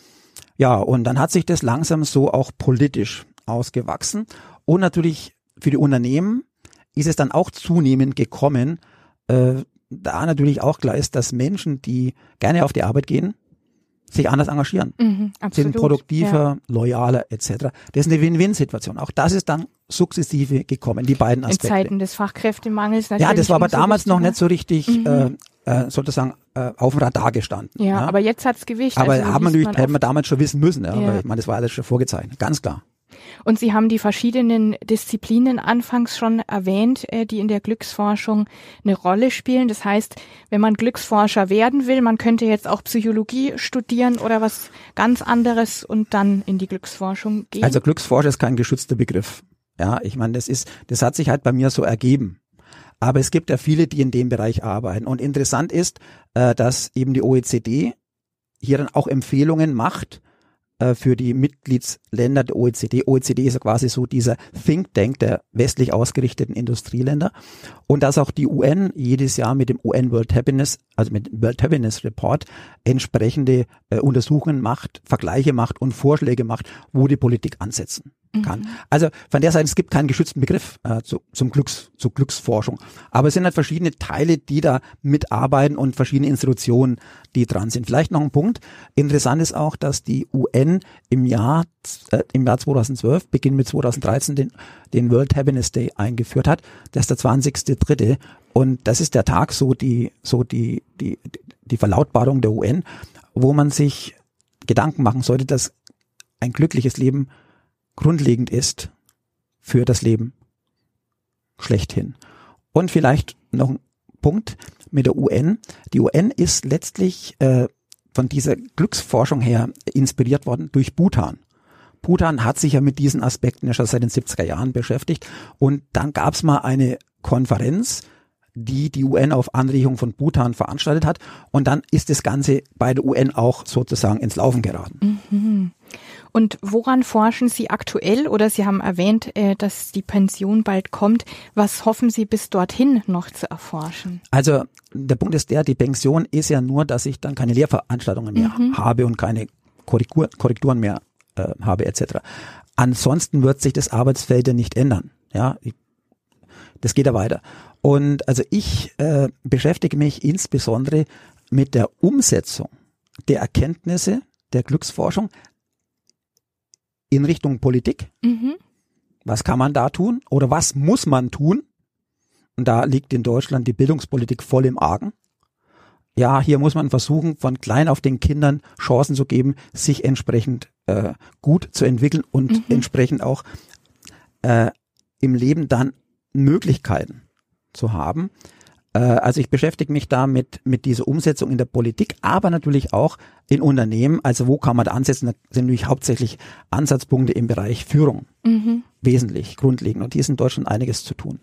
Ja, und dann hat sich das langsam so auch politisch ausgewachsen. Und natürlich für die Unternehmen ist es dann auch zunehmend gekommen, äh, da natürlich auch klar ist, dass Menschen, die gerne auf die Arbeit gehen, sich anders engagieren, mhm, sind produktiver, ja. loyaler etc. Das ist eine Win-Win-Situation. Auch das ist dann sukzessive gekommen, die beiden Aspekte. In Zeiten des Fachkräftemangels natürlich. Ja, das war aber damals noch nicht so richtig mhm. äh, äh, sozusagen äh, auf dem Radar gestanden. Ja, ja. aber jetzt hat's Gewicht. Aber also haben wir natürlich, hätten wir damals schon wissen müssen, ja, ja. weil ich meine, das war alles schon vorgezeichnet, ganz klar. Und Sie haben die verschiedenen Disziplinen anfangs schon erwähnt, äh, die in der Glücksforschung eine Rolle spielen. Das heißt, wenn man Glücksforscher werden will, man könnte jetzt auch Psychologie studieren oder was ganz anderes und dann in die Glücksforschung gehen. Also Glücksforscher ist kein geschützter Begriff. Ja, ich meine, das ist, das hat sich halt bei mir so ergeben. Aber es gibt ja viele, die in dem Bereich arbeiten. Und interessant ist, äh, dass eben die OECD hier dann auch Empfehlungen macht äh, für die Mitgliedsländer der OECD. OECD ist ja quasi so dieser Think Tank der westlich ausgerichteten Industrieländer. Und dass auch die UN jedes Jahr mit dem UN World Happiness, also mit World Happiness Report, entsprechende äh, Untersuchungen macht, Vergleiche macht und Vorschläge macht, wo die Politik ansetzen kann. Mhm. Also von der Seite, es gibt keinen geschützten Begriff äh, zu, zum Glücks, zur Glücksforschung. Aber es sind halt verschiedene Teile, die da mitarbeiten und verschiedene Institutionen, die dran sind. Vielleicht noch ein Punkt. Interessant ist auch, dass die UN im Jahr, äh, im Jahr 2012, Beginn mit 2013, den, den World Happiness Day eingeführt hat. Das ist der 20.3. Und das ist der Tag, so die, so die, die, die Verlautbarung der UN, wo man sich Gedanken machen sollte, dass ein glückliches Leben grundlegend ist für das Leben schlechthin. Und vielleicht noch ein Punkt mit der UN. Die UN ist letztlich äh, von dieser Glücksforschung her inspiriert worden durch Bhutan. Bhutan hat sich ja mit diesen Aspekten ja schon seit den 70er Jahren beschäftigt. Und dann gab es mal eine Konferenz, die die UN auf Anregung von Bhutan veranstaltet hat. Und dann ist das Ganze bei der UN auch sozusagen ins Laufen geraten. Mhm. Und woran forschen Sie aktuell? Oder Sie haben erwähnt, äh, dass die Pension bald kommt. Was hoffen Sie bis dorthin noch zu erforschen? Also der Punkt ist der, die Pension ist ja nur, dass ich dann keine Lehrveranstaltungen mehr mhm. habe und keine Korrektur, Korrekturen mehr äh, habe etc. Ansonsten wird sich das Arbeitsfeld ja nicht ändern. Ja, das geht ja weiter. Und also ich äh, beschäftige mich insbesondere mit der Umsetzung der Erkenntnisse der Glücksforschung in Richtung Politik. Mhm. Was kann man da tun oder was muss man tun? Und da liegt in Deutschland die Bildungspolitik voll im Argen. Ja, hier muss man versuchen, von klein auf den Kindern Chancen zu geben, sich entsprechend äh, gut zu entwickeln und mhm. entsprechend auch äh, im Leben dann Möglichkeiten zu haben. Äh, also ich beschäftige mich da mit, mit dieser Umsetzung in der Politik, aber natürlich auch in Unternehmen. Also wo kann man da ansetzen? Da sind natürlich hauptsächlich Ansatzpunkte im Bereich Führung. Mhm. Wesentlich, grundlegend. Und hier ist in Deutschland einiges zu tun.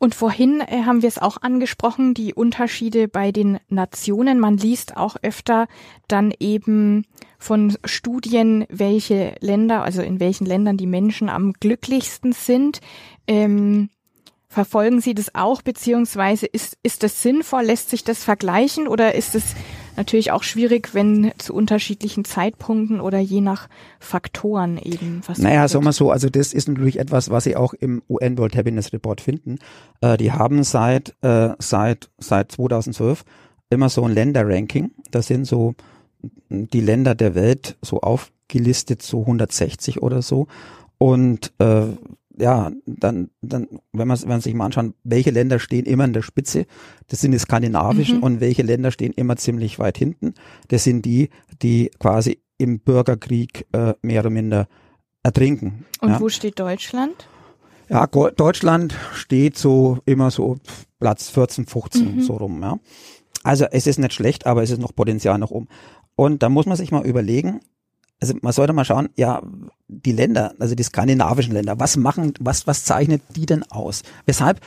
Und vorhin äh, haben wir es auch angesprochen, die Unterschiede bei den Nationen. Man liest auch öfter dann eben von Studien, welche Länder, also in welchen Ländern die Menschen am glücklichsten sind. Ähm, verfolgen Sie das auch, beziehungsweise ist, ist das sinnvoll? Lässt sich das vergleichen oder ist es natürlich auch schwierig, wenn zu unterschiedlichen Zeitpunkten oder je nach Faktoren eben was. Naja, sagen wir so, also das ist natürlich etwas, was Sie auch im UN World Happiness Report finden. Äh, die haben seit, äh, seit, seit 2012 immer so ein Länderranking. Das sind so die Länder der Welt so aufgelistet, so 160 oder so. Und äh, ja, dann, dann, wenn man, wenn man sich mal anschaut, welche Länder stehen immer in der Spitze, das sind die skandinavischen mhm. und welche Länder stehen immer ziemlich weit hinten, das sind die, die quasi im Bürgerkrieg äh, mehr oder minder ertrinken. Und ja. wo steht Deutschland? Ja, Deutschland steht so immer so Platz 14, 15 mhm. so rum, ja. Also es ist nicht schlecht, aber es ist noch Potenzial nach oben. Und da muss man sich mal überlegen, also man sollte mal schauen, ja, die Länder, also die skandinavischen Länder, was machen, was, was zeichnet die denn aus? Weshalb,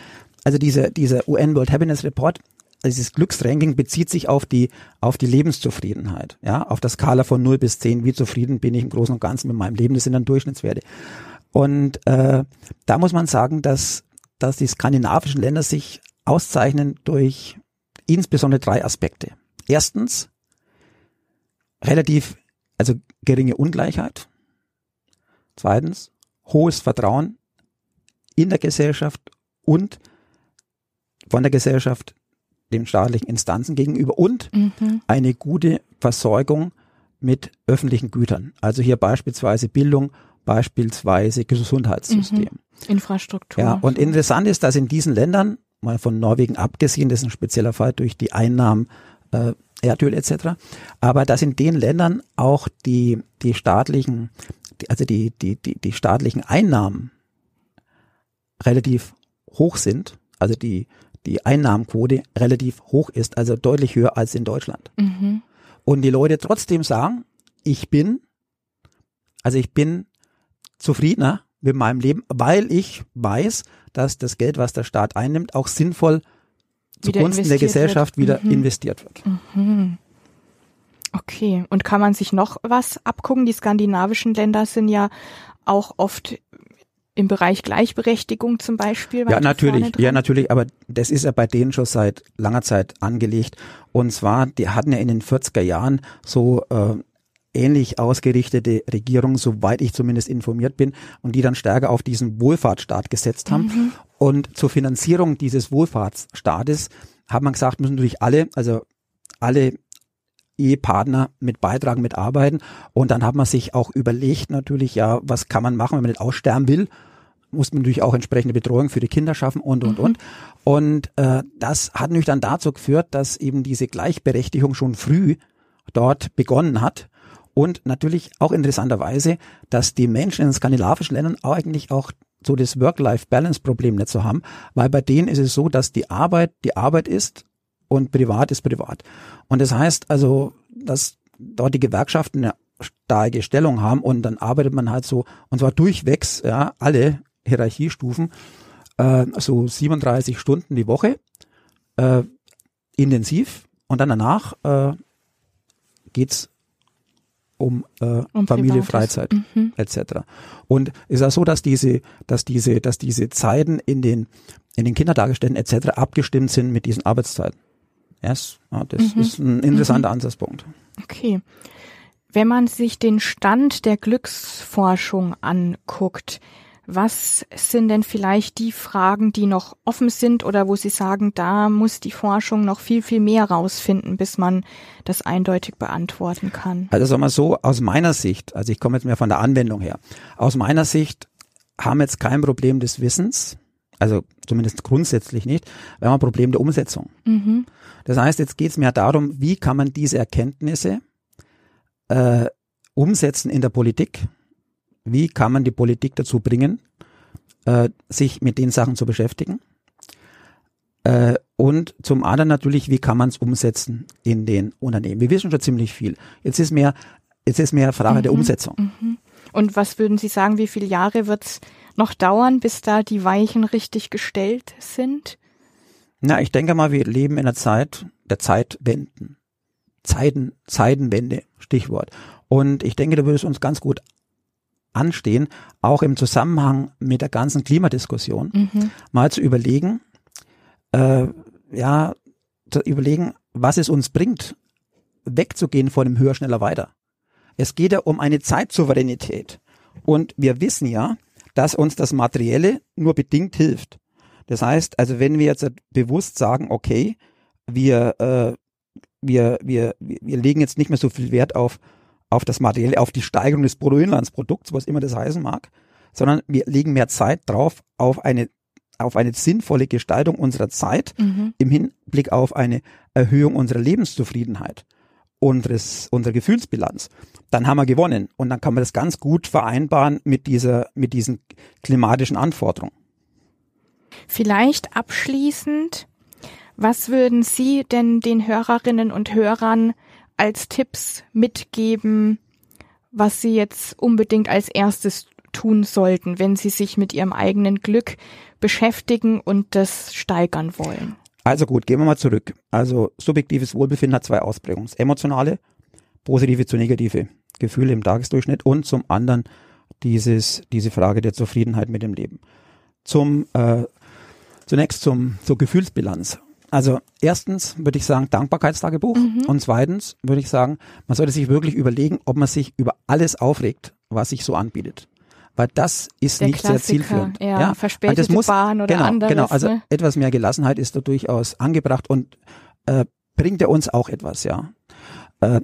also diese, diese UN World Happiness Report, also dieses Glücksranking bezieht sich auf die, auf die Lebenszufriedenheit, ja, auf der Skala von 0 bis 10, wie zufrieden bin ich im Großen und Ganzen mit meinem Leben, das sind dann Durchschnittswerte. Und äh, da muss man sagen, dass, dass die skandinavischen Länder sich auszeichnen durch insbesondere drei Aspekte. Erstens, relativ also geringe Ungleichheit. Zweitens, hohes Vertrauen in der Gesellschaft und von der Gesellschaft den staatlichen Instanzen gegenüber und mhm. eine gute Versorgung mit öffentlichen Gütern. Also hier beispielsweise Bildung, beispielsweise Gesundheitssystem. Mhm. Infrastruktur. Ja, und interessant ist, dass in diesen Ländern, mal von Norwegen abgesehen, das ist ein spezieller Fall durch die Einnahmen äh, Erdöl etc. Aber dass in den Ländern auch die, die staatlichen, also die, die, die, die staatlichen Einnahmen relativ hoch sind, also die, die Einnahmenquote relativ hoch ist, also deutlich höher als in Deutschland. Mhm. Und die Leute trotzdem sagen, ich bin, also ich bin zufriedener mit meinem Leben, weil ich weiß, dass das Geld, was der Staat einnimmt, auch sinnvoll zugunsten der Gesellschaft wird. wieder mhm. investiert wird. Mhm. Okay, und kann man sich noch was abgucken? Die skandinavischen Länder sind ja auch oft im Bereich Gleichberechtigung zum Beispiel. Ja, natürlich, ja, natürlich, aber das ist ja bei denen schon seit langer Zeit angelegt. Und zwar, die hatten ja in den 40er Jahren so äh, ähnlich ausgerichtete Regierungen, soweit ich zumindest informiert bin, und die dann stärker auf diesen Wohlfahrtsstaat gesetzt haben. Mhm. Und zur Finanzierung dieses Wohlfahrtsstaates hat man gesagt, müssen natürlich alle, also alle Ehepartner mit beitragen, mitarbeiten. Und dann hat man sich auch überlegt natürlich, ja, was kann man machen, wenn man nicht aussterben will? Muss man natürlich auch entsprechende Betreuung für die Kinder schaffen und, und, mhm. und. Und äh, das hat natürlich dann dazu geführt, dass eben diese Gleichberechtigung schon früh dort begonnen hat. Und natürlich auch interessanterweise, dass die Menschen in den skandinavischen Ländern eigentlich auch so das Work-Life-Balance-Problem nicht zu haben, weil bei denen ist es so, dass die Arbeit die Arbeit ist und privat ist privat. Und das heißt also, dass dort die Gewerkschaften eine starke Stellung haben und dann arbeitet man halt so, und zwar durchwegs, ja, alle Hierarchiestufen, äh, so 37 Stunden die Woche, äh, intensiv und dann danach äh, geht's um, äh, um Familie. Freizeit mhm. etc. Und ist auch so, dass diese, dass diese, dass diese Zeiten in den in den Kindertagesstätten etc. abgestimmt sind mit diesen Arbeitszeiten. Yes, ja, das mhm. ist ein interessanter mhm. Ansatzpunkt. Okay. Wenn man sich den Stand der Glücksforschung anguckt, was sind denn vielleicht die Fragen, die noch offen sind oder wo Sie sagen, da muss die Forschung noch viel, viel mehr rausfinden, bis man das eindeutig beantworten kann? Also sagen wir so, aus meiner Sicht, also ich komme jetzt mehr von der Anwendung her, aus meiner Sicht haben wir jetzt kein Problem des Wissens, also zumindest grundsätzlich nicht, wir haben ein Problem der Umsetzung. Mhm. Das heißt, jetzt geht es mehr darum, wie kann man diese Erkenntnisse äh, umsetzen in der Politik, wie kann man die Politik dazu bringen, äh, sich mit den Sachen zu beschäftigen? Äh, und zum anderen natürlich, wie kann man es umsetzen in den Unternehmen? Wir wissen schon ziemlich viel. Jetzt ist mehr, jetzt ist mehr Frage mhm. der Umsetzung. Mhm. Und was würden Sie sagen, wie viele Jahre wird es noch dauern, bis da die Weichen richtig gestellt sind? Na, ich denke mal, wir leben in einer Zeit der Zeitwenden. Zeiten, Zeitenwende, Stichwort. Und ich denke, da würde es uns ganz gut anstehen, auch im Zusammenhang mit der ganzen Klimadiskussion, mhm. mal zu überlegen, äh, ja, zu überlegen, was es uns bringt, wegzugehen von dem Höher, schneller, weiter. Es geht ja um eine Zeitsouveränität. Und wir wissen ja, dass uns das Materielle nur bedingt hilft. Das heißt, also wenn wir jetzt bewusst sagen, okay, wir, äh, wir, wir, wir legen jetzt nicht mehr so viel Wert auf auf das Materielle, auf die Steigerung des Bruttoinlandsprodukts, was immer das heißen mag, sondern wir legen mehr Zeit drauf auf eine auf eine sinnvolle Gestaltung unserer Zeit mhm. im Hinblick auf eine Erhöhung unserer Lebenszufriedenheit, unseres, unserer Gefühlsbilanz, dann haben wir gewonnen. Und dann kann man das ganz gut vereinbaren mit dieser, mit diesen klimatischen Anforderungen. Vielleicht abschließend, was würden Sie denn den Hörerinnen und Hörern als Tipps mitgeben, was Sie jetzt unbedingt als erstes tun sollten, wenn Sie sich mit Ihrem eigenen Glück beschäftigen und das steigern wollen? Also gut, gehen wir mal zurück. Also subjektives Wohlbefinden hat zwei Ausprägungen. Emotionale, positive zu negative Gefühle im Tagesdurchschnitt und zum anderen dieses, diese Frage der Zufriedenheit mit dem Leben. Zum, äh, zunächst zum, zur Gefühlsbilanz. Also erstens würde ich sagen Dankbarkeitstagebuch mhm. und zweitens würde ich sagen, man sollte sich wirklich überlegen, ob man sich über alles aufregt, was sich so anbietet. Weil das ist Der nicht Klassiker, sehr zielführend. Ja, ja. verspätete das muss, Bahn oder genau, anderes. Genau, also ne? etwas mehr Gelassenheit ist da durchaus angebracht und äh, bringt ja uns auch etwas, ja. Äh,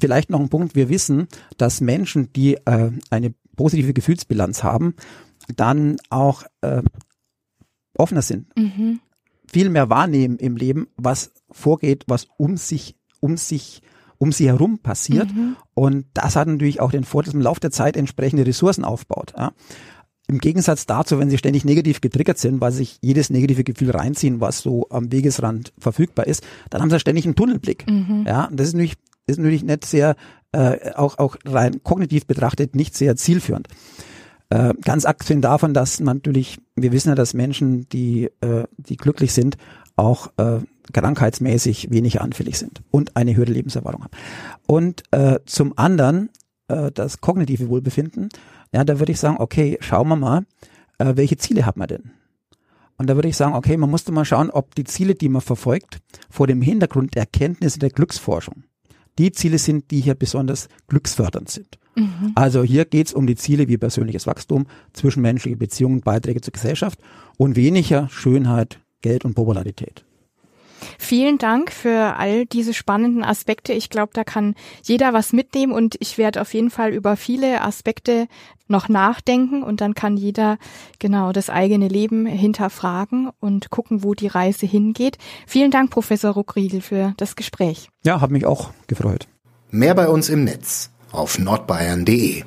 vielleicht noch ein Punkt, wir wissen, dass Menschen, die äh, eine positive Gefühlsbilanz haben, dann auch äh, offener sind. Mhm viel mehr wahrnehmen im Leben, was vorgeht, was um sich, um sich, um sie herum passiert. Mhm. Und das hat natürlich auch den Vorteil, dass man im Laufe der Zeit entsprechende Ressourcen aufbaut. Ja. Im Gegensatz dazu, wenn sie ständig negativ getriggert sind, weil sich jedes negative Gefühl reinziehen, was so am Wegesrand verfügbar ist, dann haben sie ständig einen Tunnelblick. Mhm. Ja, und das ist natürlich, ist natürlich nicht sehr, äh, auch, auch rein kognitiv betrachtet, nicht sehr zielführend. Äh, ganz abgesehen davon, dass man natürlich, wir wissen ja, dass Menschen, die, äh, die glücklich sind, auch äh, krankheitsmäßig weniger anfällig sind und eine höhere Lebenserwartung haben. Und äh, zum anderen äh, das kognitive Wohlbefinden, ja, da würde ich sagen, okay, schauen wir mal, äh, welche Ziele hat man denn? Und da würde ich sagen, okay, man musste mal schauen, ob die Ziele, die man verfolgt, vor dem Hintergrund der Erkenntnisse der Glücksforschung, die Ziele sind, die hier besonders glücksfördernd sind. Mhm. Also hier geht es um die Ziele wie persönliches Wachstum, zwischenmenschliche Beziehungen, Beiträge zur Gesellschaft und weniger Schönheit, Geld und Popularität. Vielen Dank für all diese spannenden Aspekte. Ich glaube, da kann jeder was mitnehmen und ich werde auf jeden Fall über viele Aspekte noch nachdenken und dann kann jeder genau das eigene Leben hinterfragen und gucken, wo die Reise hingeht. Vielen Dank, Professor Ruckriegel, für das Gespräch. Ja, hat mich auch gefreut. Mehr bei uns im Netz auf nordbayern.de